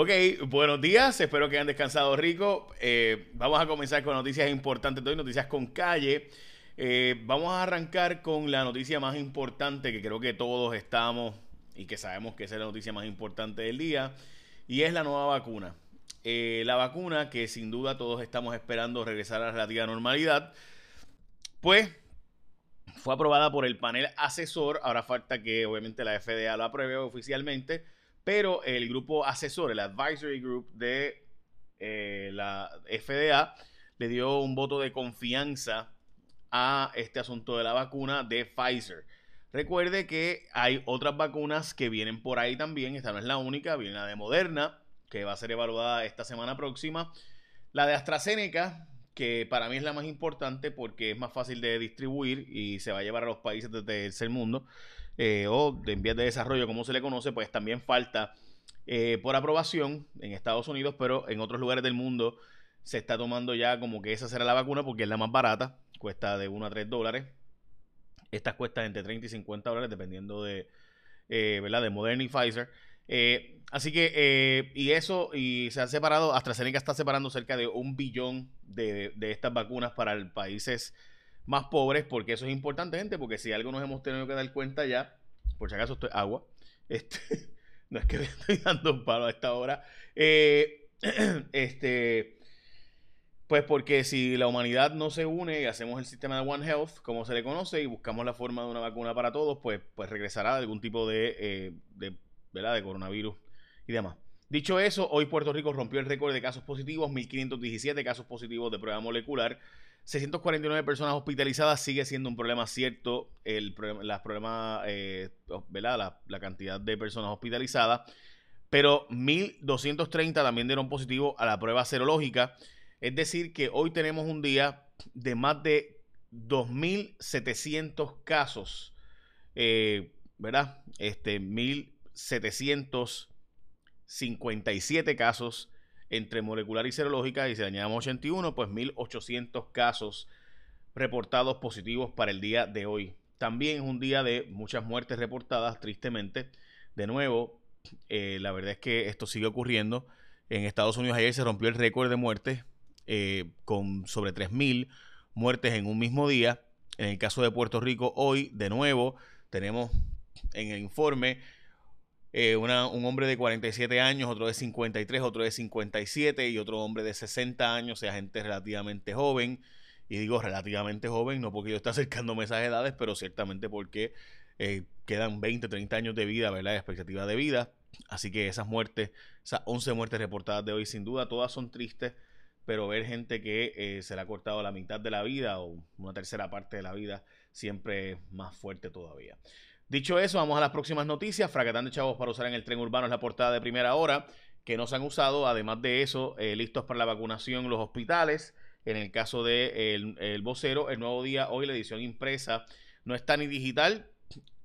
Ok, buenos días, espero que hayan descansado rico. Eh, vamos a comenzar con noticias importantes de noticias con calle. Eh, vamos a arrancar con la noticia más importante que creo que todos estamos y que sabemos que es la noticia más importante del día, y es la nueva vacuna. Eh, la vacuna que sin duda todos estamos esperando regresar a la relativa normalidad, pues fue aprobada por el panel asesor, ahora falta que obviamente la FDA lo apruebe oficialmente, pero el grupo asesor, el advisory group de eh, la FDA, le dio un voto de confianza a este asunto de la vacuna de Pfizer. Recuerde que hay otras vacunas que vienen por ahí también. Esta no es la única. Viene la de Moderna, que va a ser evaluada esta semana próxima. La de AstraZeneca, que para mí es la más importante porque es más fácil de distribuir y se va a llevar a los países del tercer mundo eh, o de en vías de desarrollo, como se le conoce, pues también falta eh, por aprobación en Estados Unidos, pero en otros lugares del mundo se está tomando ya como que esa será la vacuna porque es la más barata, cuesta de 1 a 3 dólares. Estas cuestan entre 30 y 50 dólares dependiendo de, eh, ¿verdad? de Moderna y Pfizer. Eh, así que, eh, y eso, y se han separado, AstraZeneca está separando cerca de un billón de, estas vacunas para países más pobres, porque eso es importante, gente, porque si algo nos hemos tenido que dar cuenta ya, por si acaso esto es agua, este, no es que me estoy dando un palo a esta hora, este, pues porque si la humanidad no se une y hacemos el sistema de One Health, como se le conoce, y buscamos la forma de una vacuna para todos, pues, pues regresará algún tipo de, eh, de, ¿verdad? de coronavirus y demás. Dicho eso, hoy Puerto Rico rompió el récord de casos positivos, 1.517 casos positivos de prueba molecular, 649 personas hospitalizadas, sigue siendo un problema cierto el las problemas, eh, ¿verdad? La, cantidad de personas hospitalizadas, pero 1.230 también dieron positivo a la prueba serológica. Es decir, que hoy tenemos un día de más de 2.700 casos, eh, ¿verdad? Este, 1.757 casos entre molecular y serológica y si añadamos 81, pues 1.800 casos reportados positivos para el día de hoy. También es un día de muchas muertes reportadas, tristemente. De nuevo, eh, la verdad es que esto sigue ocurriendo. En Estados Unidos ayer se rompió el récord de muertes eh, con sobre 3.000 muertes en un mismo día. En el caso de Puerto Rico, hoy, de nuevo, tenemos en el informe eh, un hombre de 47 años, otro de 53, otro de 57 y otro hombre de 60 años, o sea, gente relativamente joven. Y digo relativamente joven, no porque yo esté acercándome a esas edades, pero ciertamente porque eh, quedan 20, 30 años de vida, ¿verdad? De expectativa de vida. Así que esas muertes, esas 11 muertes reportadas de hoy, sin duda, todas son tristes pero ver gente que eh, se le ha cortado la mitad de la vida o una tercera parte de la vida siempre es más fuerte todavía. Dicho eso, vamos a las próximas noticias. Fracatán de chavos para usar en el tren urbano es la portada de primera hora que no se han usado. Además de eso, eh, listos para la vacunación los hospitales. En el caso de el, vocero, el nuevo día, hoy la edición impresa no está ni digital,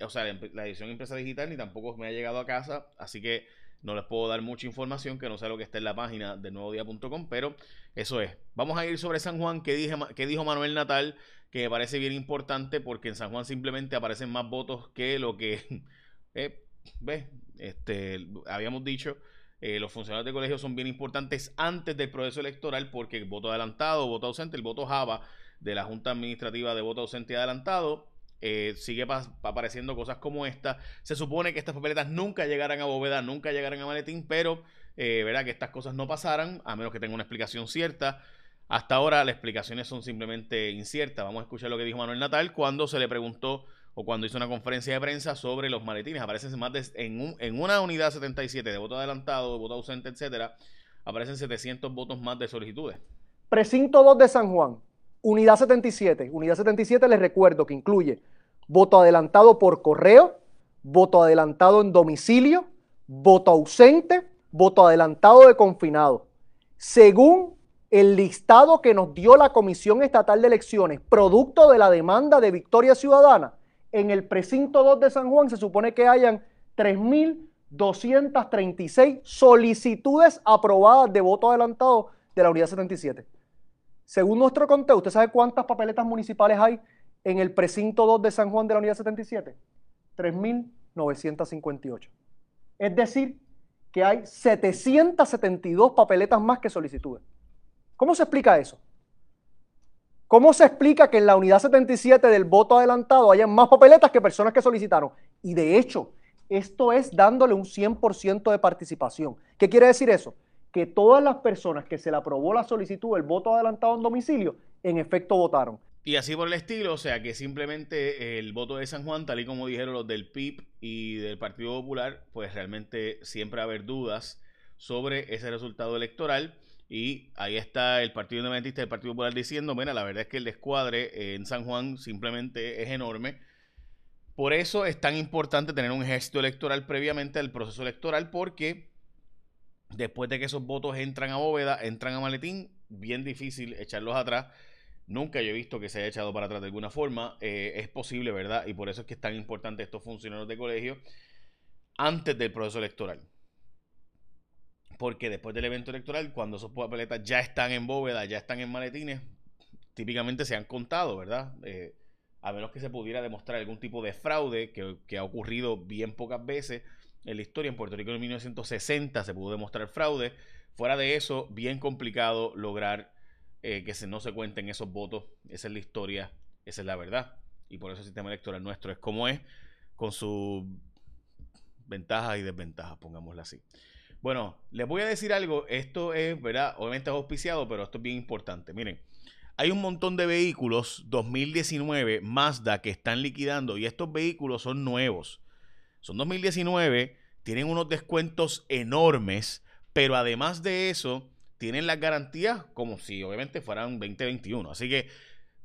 o sea, la edición impresa digital ni tampoco me ha llegado a casa, así que no les puedo dar mucha información que no sé lo que está en la página de nuevodía.com, pero eso es. Vamos a ir sobre San Juan, que, dije, dijo Manuel Natal, que me parece bien importante porque en San Juan simplemente aparecen más votos que lo que, eh, ¿ves? Este, habíamos dicho, eh, los funcionarios de colegio son bien importantes antes del proceso electoral porque el voto adelantado, voto ausente, el voto Java de la Junta Administrativa de Voto Ausente y Adelantado eh, sigue apareciendo cosas como esta. Se supone que estas papeletas nunca llegaran a bóveda, nunca llegaran a maletín, pero eh, que estas cosas no pasaran, a menos que tenga una explicación cierta. Hasta ahora las explicaciones son simplemente inciertas. Vamos a escuchar lo que dijo Manuel Natal cuando se le preguntó o cuando hizo una conferencia de prensa sobre los maletines. Aparecen más de, en, una unidad 77 de voto adelantado, de voto ausente, etcétera, aparecen 700 votos más de solicitudes. Precinto 2 de San Juan, unidad 77. Unidad 77 les recuerdo que incluye voto adelantado por correo, voto adelantado en domicilio, voto ausente, voto adelantado de confinado. Según el listado que nos dio la Comisión Estatal de Elecciones, producto de la demanda de Victoria Ciudadana, en el precinto 2 de San Juan se supone que hayan 3.236 solicitudes aprobadas de voto adelantado de la unidad 77. Según nuestro conteo, ¿usted sabe cuántas papeletas municipales hay en el precinto 2 de San Juan de la unidad 77? 3.958. Es decir, que hay 772 papeletas más que solicitudes. ¿Cómo se explica eso? ¿Cómo se explica que en la unidad 77 del voto adelantado hayan más papeletas que personas que solicitaron? Y de hecho, esto es dándole un 100% de participación. ¿Qué quiere decir eso? Que todas las personas que se le aprobó la solicitud del voto adelantado en domicilio, en efecto votaron. Y así por el estilo, o sea que simplemente el voto de San Juan, tal y como dijeron los del PIB y del Partido Popular, pues realmente siempre va a haber dudas sobre ese resultado electoral. Y ahí está el Partido Independentista y el Partido Popular diciendo, mira, la verdad es que el descuadre en San Juan simplemente es enorme. Por eso es tan importante tener un ejército electoral previamente al proceso electoral, porque después de que esos votos entran a bóveda, entran a maletín, bien difícil echarlos atrás Nunca yo he visto que se haya echado para atrás de alguna forma. Eh, es posible, ¿verdad? Y por eso es que es tan importante estos funcionarios de colegio antes del proceso electoral. Porque después del evento electoral, cuando esos papeletas ya están en bóveda, ya están en maletines, típicamente se han contado, ¿verdad? Eh, a menos que se pudiera demostrar algún tipo de fraude que, que, ha ocurrido bien pocas veces en la historia. En Puerto Rico en 1960 se pudo demostrar fraude. Fuera de eso, bien complicado lograr eh, que se, no se cuenten esos votos. Esa es la historia, esa es la verdad. Y por eso el sistema electoral nuestro es como es, con sus ventajas y desventajas, pongámoslo así. Bueno, les voy a decir algo. Esto es, ¿verdad? Obviamente es auspiciado, pero esto es bien importante. Miren, hay un montón de vehículos 2019 Mazda que están liquidando y estos vehículos son nuevos. Son 2019, tienen unos descuentos enormes, pero además de eso, tienen las garantías como si obviamente fueran 2021. Así que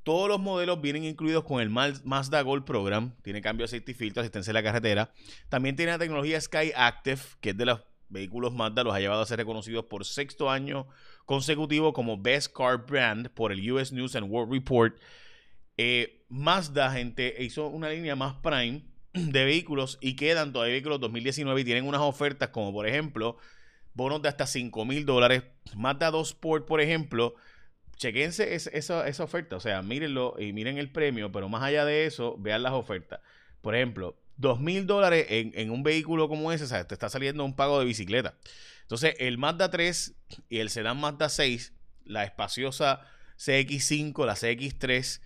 todos los modelos vienen incluidos con el Mazda Gold Program. Tiene cambio de aceite y filtro, asistencia en la carretera. También tiene la tecnología Sky Active, que es de los vehículos Mazda, los ha llevado a ser reconocidos por sexto año consecutivo como Best Car Brand por el US News and World Report. Eh, Mazda, gente, hizo una línea más prime de vehículos y quedan todavía vehículos 2019 y tienen unas ofertas como por ejemplo bonos de hasta 5 mil dólares. Mazda 2 Sport, por ejemplo, chequense esa, esa, oferta. O sea, mírenlo y miren el premio, pero más allá de eso, vean las ofertas. Por ejemplo, 2 mil dólares en, un vehículo como ese, o sea, te está saliendo un pago de bicicleta. Entonces, el Mazda 3 y el sedán Mazda 6, la espaciosa CX5, la CX3,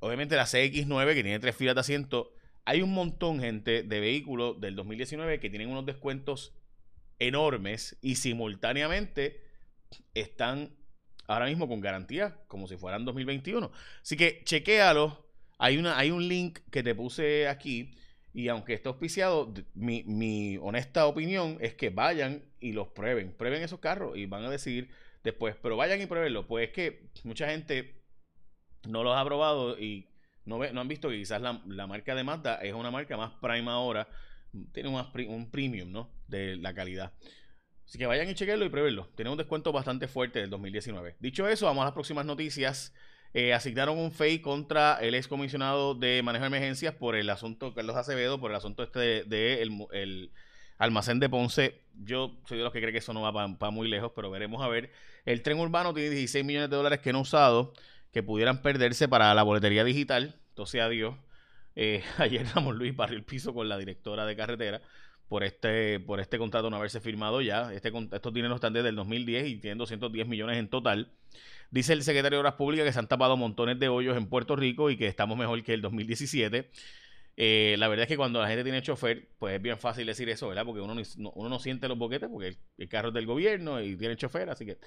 obviamente la CX9 que tiene tres filas de asiento. Hay un montón, gente, de vehículos del 2019 que tienen unos descuentos enormes y simultáneamente están ahora mismo con garantía como si fueran 2021. Así que chequéalo. Hay, una, hay un link que te puse aquí y aunque esté auspiciado, mi, mi honesta opinión es que vayan y los prueben. Prueben esos carros y van a decidir después. Pero vayan y pruébenlo. Pues es que mucha gente no los ha probado y no, ve, no han visto que quizás la, la marca de Mazda es una marca más prime ahora tiene un, premium, ¿no? De la calidad. Así que vayan y chequenlo y pruébenlo. Tiene un descuento bastante fuerte del 2019. Dicho eso, vamos a las próximas noticias. Eh, asignaron un FEI contra el excomisionado de manejo de emergencias por el asunto Carlos Acevedo, por el asunto este de, el, almacén de Ponce. Yo soy de los que cree que eso no va para muy lejos, pero veremos a ver. El tren urbano tiene 16 millones de dólares que no usado, que pudieran perderse para la boletería digital. Entonces, adiós. Eh, ayer Ramón Luis barrió el piso con la directora de carretera por este, por este contrato no haberse firmado ya. Este, estos dineros están desde el 2010 y tienen 210 millones en total. Dice el secretario de Obras Públicas que se han tapado montones de hoyos en Puerto Rico y que estamos mejor que el 2017. Eh, la verdad es que cuando la gente tiene chofer, pues es bien fácil decir eso, ¿verdad? Porque uno no, uno no siente los boquetes porque el, carro es del gobierno y tiene chofer, así que...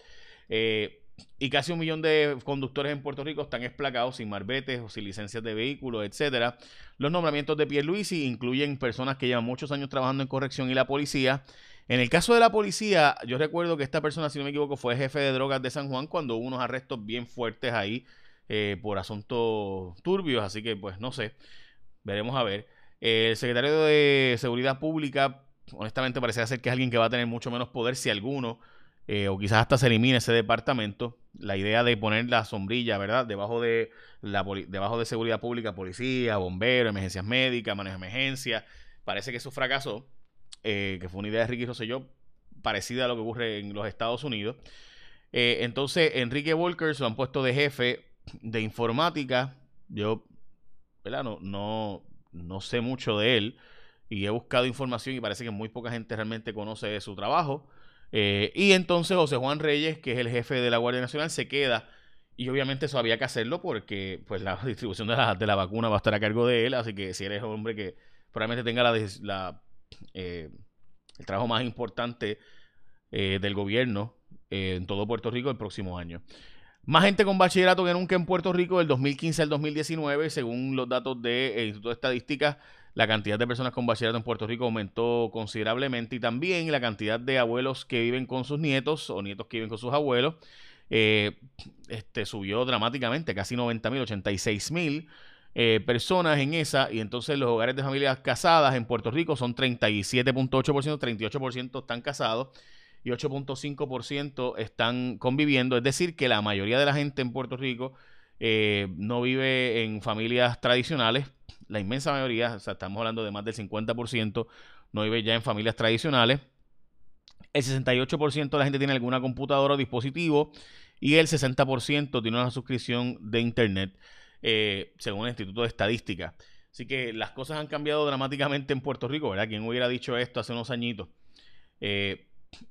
Eh, y casi un millón de conductores en Puerto Rico están explacados sin marbetes o sin licencias de vehículos, etcétera. Los nombramientos de Pierluisi incluyen personas que llevan muchos años trabajando en corrección y la policía. En el caso de la policía, yo recuerdo que esta persona, si no me equivoco, fue jefe de drogas de San Juan cuando hubo unos arrestos bien fuertes ahí eh, por asuntos turbios, así que pues no sé, veremos a ver. el secretario de Seguridad Pública, honestamente parece ser que es alguien que va a tener mucho menos poder si alguno eh, o quizás hasta se elimine ese departamento. La idea de poner la sombrilla, ¿verdad? Debajo de, la, debajo de seguridad pública, policía, bomberos, emergencias médicas, manejo de emergencias. Parece que eso fracasó, eh, que fue una idea de Ricky Rosselló parecida a lo que ocurre en los Estados Unidos. Eh, entonces, Enrique Walker lo han puesto de jefe de informática. Yo, ¿verdad? No, no, no sé mucho de él. y he buscado información y parece que muy poca gente realmente conoce su trabajo. Eh, y entonces José Juan Reyes, que es el jefe de la Guardia Nacional, se queda. Y obviamente eso había que hacerlo porque pues la distribución de la, de la vacuna va a estar a cargo de él. Así que si eres hombre que probablemente tenga la, eh, el trabajo más importante eh, del gobierno en todo Puerto Rico el próximo año. Más gente con bachillerato que nunca en Puerto Rico del 2015 al 2019, según los datos del Instituto de Estadística la cantidad de personas con bachillerato en Puerto Rico aumentó considerablemente y también la cantidad de abuelos que viven con sus nietos o nietos que viven con sus abuelos eh, este, subió dramáticamente, casi 90 mil, 86 mil eh, personas en esa y entonces los hogares de familias casadas en Puerto Rico son 37.8%, 38% están casados y 8.5% están conviviendo, es decir, que la mayoría de la gente en Puerto Rico eh, no vive en familias tradicionales, la inmensa mayoría, o sea, estamos hablando de más del 50%, no vive ya en familias tradicionales. El 68% de la gente tiene alguna computadora o dispositivo y el 60% tiene una suscripción de Internet, eh, según el Instituto de Estadística. Así que las cosas han cambiado dramáticamente en Puerto Rico, ¿verdad? ¿Quién hubiera dicho esto hace unos añitos? Eh,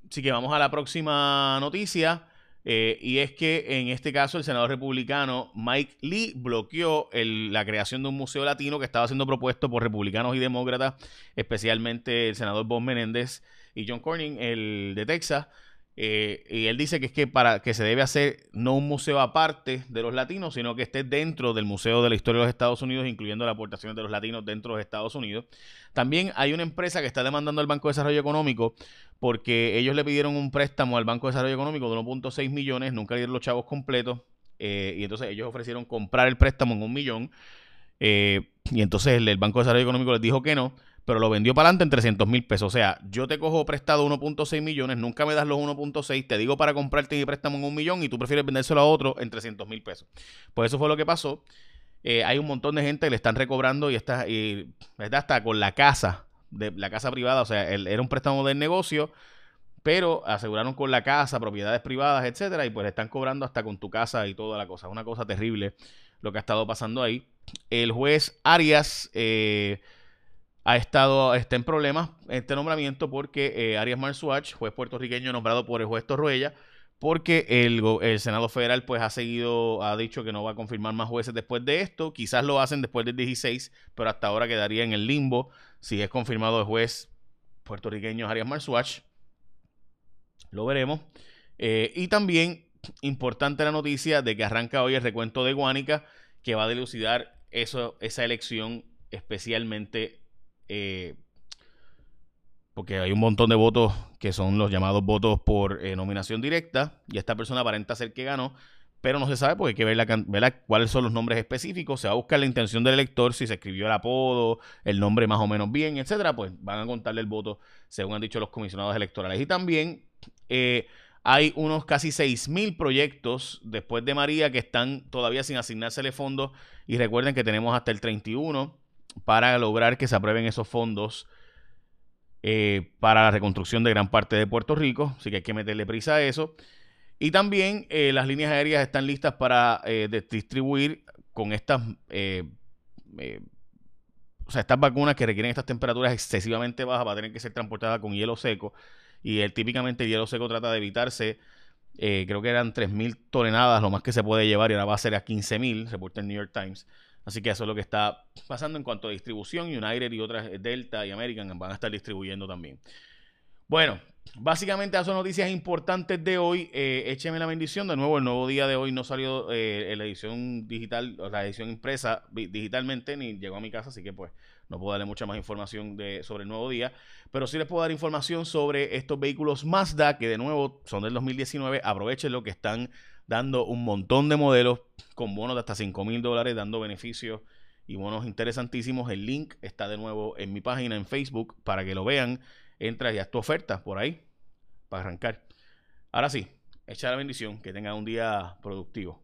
así que vamos a la próxima noticia. Eh, y es que en este caso el senador republicano Mike Lee bloqueó la creación de un museo latino que estaba siendo propuesto por republicanos y demócratas, especialmente el senador Bob Menéndez y John Cornyn, el de Texas. Eh, y él dice que es que para que se debe hacer no un museo aparte de los latinos, sino que esté dentro del Museo de la Historia de los Estados Unidos, incluyendo las aportaciones de los latinos dentro de Estados Unidos. También hay una empresa que está demandando al Banco de Desarrollo Económico porque ellos le pidieron un préstamo al Banco de Desarrollo Económico de 1.6 millones, nunca dieron los chavos completos, eh, y entonces ellos ofrecieron comprar el préstamo en un millón, eh, y entonces el Banco de Desarrollo Económico les dijo que no pero lo vendió para adelante en 300 mil pesos. O sea, yo te cojo prestado 1.6 millones, nunca me das los 1.6, te digo para comprarte mi préstamo en un millón y tú prefieres vendérselo a otro en 300 mil pesos. Pues eso fue lo que pasó. Eh, hay un montón de gente que le están recobrando y está, y, hasta con la casa, de la casa privada, o sea, era un préstamo del negocio, pero aseguraron con la casa, propiedades privadas, etcétera, y pues están cobrando hasta con tu casa y toda la cosa. Una cosa terrible lo que ha estado pasando ahí. El juez Arias eh, ha estado está en problemas este nombramiento porque eh, Arias Marzuach, juez puertorriqueño nombrado por el juez Torruella, porque el, el, Senado Federal pues ha seguido, ha dicho que no va a confirmar más jueces después de esto, quizás lo hacen después del 16, pero hasta ahora quedaría en el limbo si es confirmado el juez puertorriqueño Arias Marzuach. Lo veremos. Eh, y también importante la noticia de que arranca hoy el recuento de Guánica, que va a dilucidar esa elección especialmente eh, porque hay un montón de votos que son los llamados votos por eh, nominación directa, y esta persona aparenta ser que ganó, pero no se sabe porque hay que ver, la, cuáles son los nombres específicos, se va a buscar la intención del elector, si se escribió el apodo, el nombre más o menos bien, etcétera, pues van a contarle el voto según han dicho los comisionados electorales. Y también eh, hay unos casi 6.000 proyectos después de María que están todavía sin asignársele fondos y recuerden que tenemos hasta el 31 para lograr que se aprueben esos fondos eh, para la reconstrucción de gran parte de Puerto Rico. Así que hay que meterle prisa a eso. Y también eh, las líneas aéreas están listas para eh, distribuir con estas, o sea, estas vacunas que requieren estas temperaturas excesivamente bajas, va a tener que ser transportadas con hielo seco. Y el, típicamente el hielo seco trata de evitarse. creo que eran 3.000 toneladas lo más que se puede llevar y ahora va a ser a 15.000, reporta el New York Times. Así que eso es lo que está pasando en cuanto a distribución. United y otras, eh, Delta y American, van a estar distribuyendo también. Bueno, básicamente esas son noticias importantes de hoy. Eh, écheme la bendición. De nuevo, el nuevo día de hoy no salió eh, la edición digital, la edición impresa digitalmente, ni llegó a mi casa, así que pues no puedo darle mucha más información sobre el nuevo día. Pero sí les puedo dar información sobre estos vehículos Mazda, que de nuevo son del 2019. Aprovechen lo que están dando un montón de modelos con bonos de hasta 5 mil dólares, dando beneficios y bonos interesantísimos. El link está de nuevo en mi página en Facebook para que lo vean. Entra y haz tu oferta por ahí para arrancar. Ahora sí, echa la bendición, que tengan un día productivo.